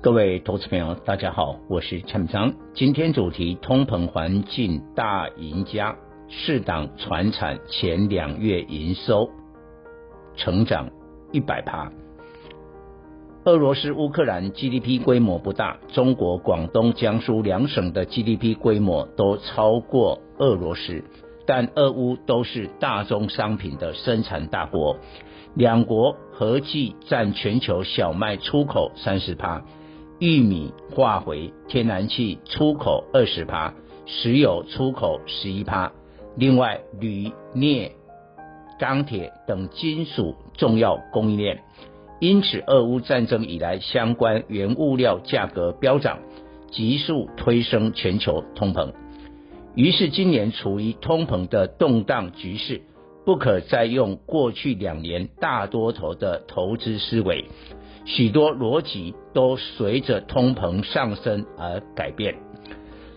各位投资朋友，大家好，我是陈章。今天主题：通膨环境大赢家，四档传产前两月营收成长一百趴。俄罗斯、乌克兰 GDP 规模不大，中国广东、江苏两省的 GDP 规模都超过俄罗斯。但俄乌都是大宗商品的生产大国，两国合计占全球小麦出口三十趴，玉米、化肥、天然气出口二十趴，石油出口十一趴。另外，铝、镍、钢铁等金属重要供应链，因此俄乌战争以来，相关原物料价格飙涨，急速推升全球通膨。于是今年处于通膨的动荡局势，不可再用过去两年大多头的投资思维，许多逻辑都随着通膨上升而改变。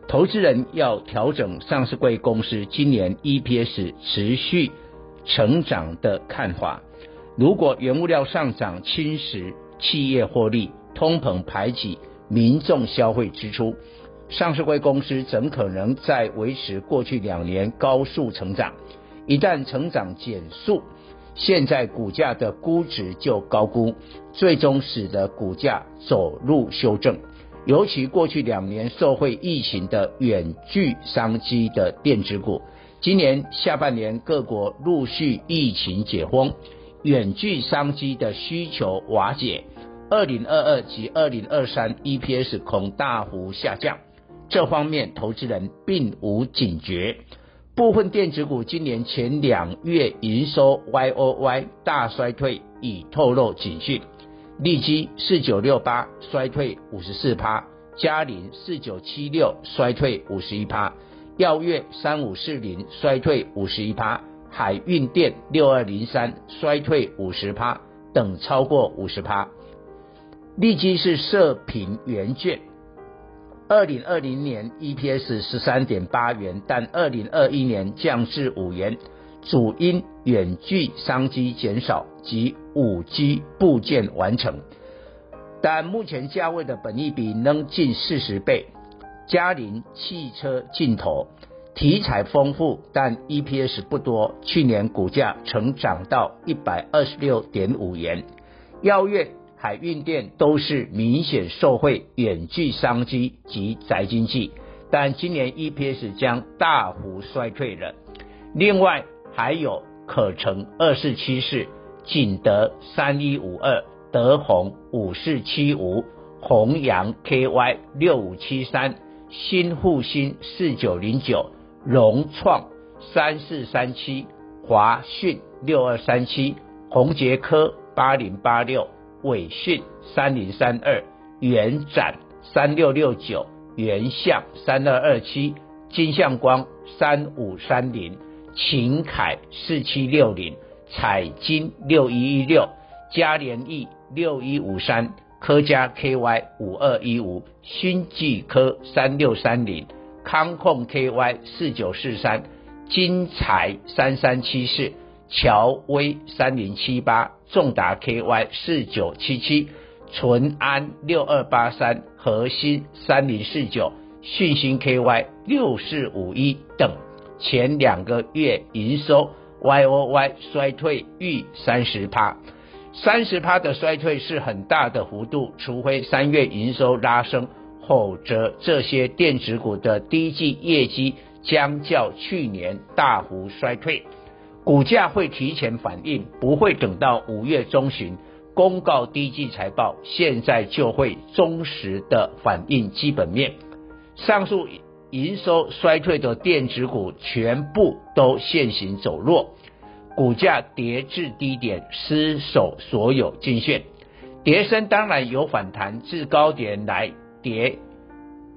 投资人要调整上市柜公司今年 EPS 持续成长的看法。如果原物料上涨侵蚀企业获利，通膨排挤民众消费支出。上市柜公司怎可能再维持过去两年高速成长？一旦成长减速，现在股价的估值就高估，最终使得股价走入修正。尤其过去两年受惠疫情的远距商机的电子股，今年下半年各国陆续疫情解封，远距商机的需求瓦解，二零二二及二零二三 EPS 恐大幅下降。这方面投资人并无警觉，部分电子股今年前两月营收 YOY 大衰退已透露警讯。利基四九六八衰退五十四趴，嘉凌四九七六衰退五十一趴，耀月三五四零衰退五十一趴，海运电六二零三衰退五十趴等超过五十趴。利基是射频元件。二零二零年 EPS 十三点八元，但二零二一年降至五元，主因远距商机减少及五 G 部件完成。但目前价位的本益比仍近四十倍。嘉凌汽车镜头题材丰富，但 EPS 不多，去年股价曾涨到一百二十六点五元。耀月。海运电都是明显受惠远距商机及宅经济，但今年 EPS 将大幅衰退了。另外还有可成二四七四、景德三一五二、德宏五四七五、弘阳 KY 六五七三、新沪新四九零九、融创三四三七、华讯六二三七、宏杰科八零八六。纬讯三零三二，元展三六六九，元相三二二七，金相光三五三零，秦凯四七六零，彩金六一一六，嘉联益六一五三，科嘉 KY 五二一五，勋季科三六三零，康控 KY 四九四三，精材三三七四。乔威三零七八，重达 KY 四九七七，淳安六二八三，核心三零四九，讯芯 KY 六四五一等，前两个月营收 YOY 衰退逾三十趴，三十趴的衰退是很大的幅度，除非三月营收拉升，否则这些电子股的第一季业绩将较去年大幅衰退。股价会提前反应，不会等到五月中旬公告低季财报，现在就会忠实的反映基本面。上述营收衰退的电子股全部都现行走弱，股价跌至低点，失守所有均线。跌升当然有反弹，至高点来跌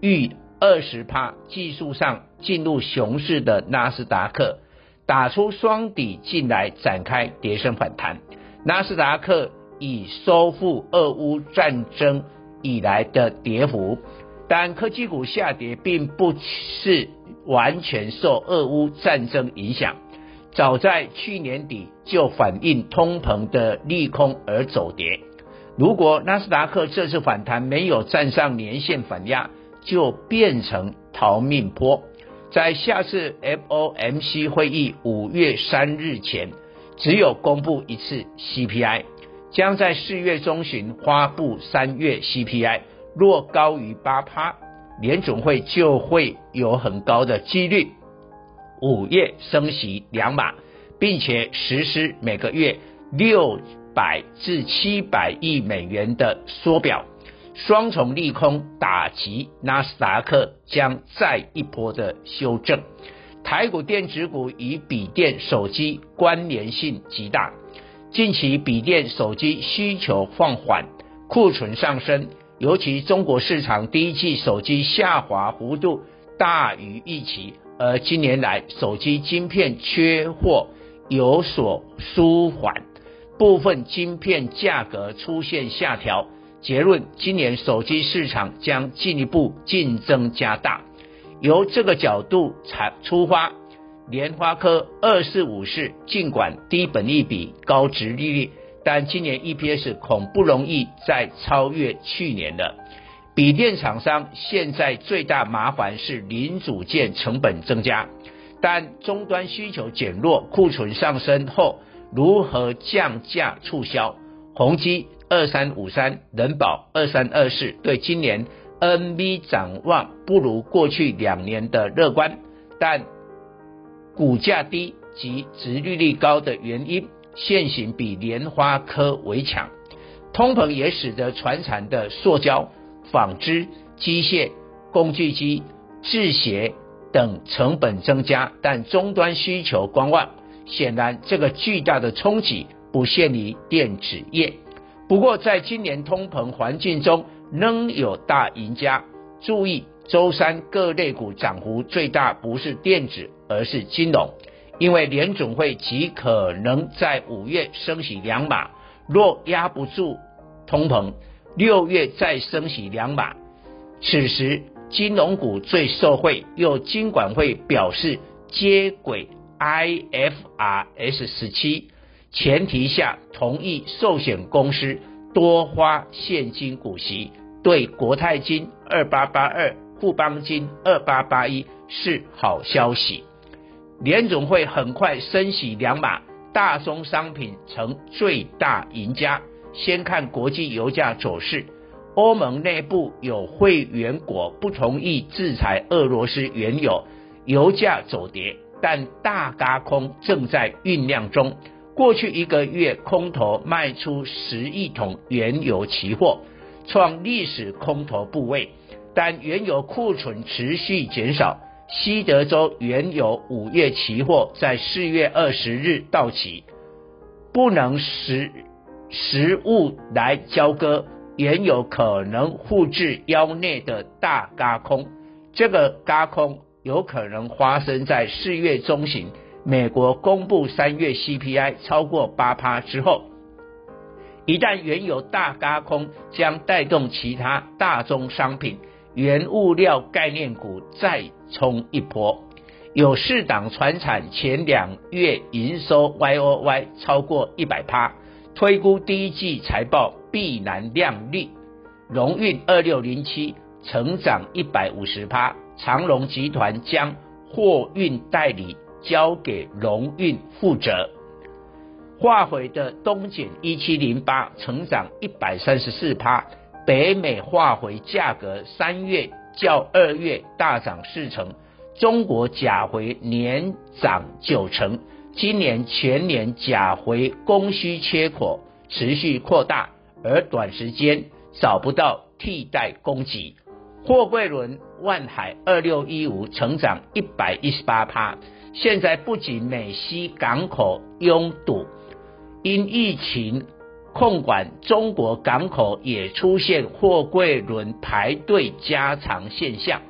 逾二十趴，技术上进入熊市的纳斯达克打出双底进来，展开跌升反弹。纳斯达克已收复俄乌战争以来的跌幅，但科技股下跌并不是完全受俄乌战争影响。早在去年底就反映通膨的利空而走跌。如果纳斯达克这次反弹没有站上年线反压，就变成逃命坡。在下次 FOMC 会议五月三日前，只有公布一次 CPI，将在四月中旬发布三月 CPI。若高于八趴，联总会就会有很高的几率。五月升息两码，并且实施每个月六百至七百亿美元的缩表，双重利空打击纳斯达克将再一波的修正。台股电子股与笔电、手机关联性极大，近期笔电、手机需求放缓，库存上升，尤其中国市场第一季手机下滑幅度大于预期。而近年来，手机晶片缺货有所舒缓，部分晶片价格出现下调。结论：今年手机市场将进一步竞争加大。由这个角度才出发，联发科二四五四尽管低本益比、高殖利率，但今年 EPS 恐不容易再超越去年了。笔电厂商现在最大麻烦是零组件成本增加，但终端需求减弱，库存上升后如何降价促销？宏基二三五三、人保二三二四对今年 NB 展望不如过去两年的乐观，但股价低及殖利率高的原因，现行比联发科为强，通膨也使得传产的塑胶。纺织、机械、工具机、制鞋等成本增加，但终端需求观望。显然，这个巨大的冲击不限于电子业。不过，在今年通膨环境中，仍有大赢家。注意，周三各类股涨幅最大不是电子，而是金融，因为联总会极可能在五月升息两码，若压不住通膨。六月再升息两码，此时金融股最受惠。又金管会表示接轨 IFRS 十七前提下，同意寿险公司多发现金股息，对国泰金二八八二、富邦金二八八一是好消息。联总会很快升息两码，大宗商品成最大赢家。先看国际油价走势，欧盟内部有会员国不同意制裁俄罗斯原油，油价走跌，但大轧空正在酝酿中。过去一个月，空头卖出十亿桶原油期货，创历史空头部位，但原油库存持续减少。西德州原油五月期货在四月二十日到期，不能实。实物来交割，原有可能复制腰内的大轧空，这个轧空有可能发生在四月中旬，美国公布三月 CPI 超过八趴之后，一旦原油大轧空，将带动其他大宗商品、原物料概念股再冲一波。有四档船产前两月营收 YOY 超过一百趴。推估第一季财报必然亮丽，荣运二六零七成长一百五十趴，长荣集团将货运代理交给荣运负责。化肥的东碱一七零八成长一百三十四趴，北美化肥价格三月较二月大涨四成，中国甲肥年涨九成。今年全年甲肥供需缺口持续扩大，而短时间找不到替代供给。货柜轮万海二六一五成长一百一十八趴，现在不仅美西港口拥堵，因疫情控管中国港口也出现货柜轮排队加长现象，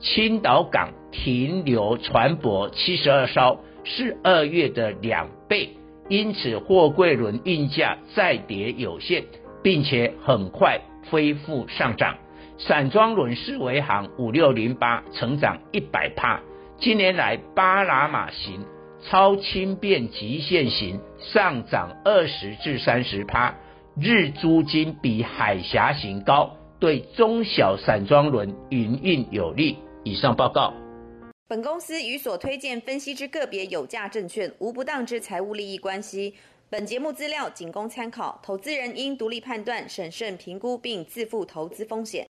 青岛港停留船舶七十二艘，是二月的两倍，因此货柜轮运价再跌有限，并且很快恢复上涨。散装轮四维航五六零八成长一百帕，今年来巴拿马型。超轻便极限型上涨二十至三十趴，日租金比海峡型高，对中小散装轮营运有利。以上报告。本公司与所推荐分析之个别有价证券无不当之财务利益关系。本节目资料仅供参考，投资人应独立判断、审慎评估并自负投资风险。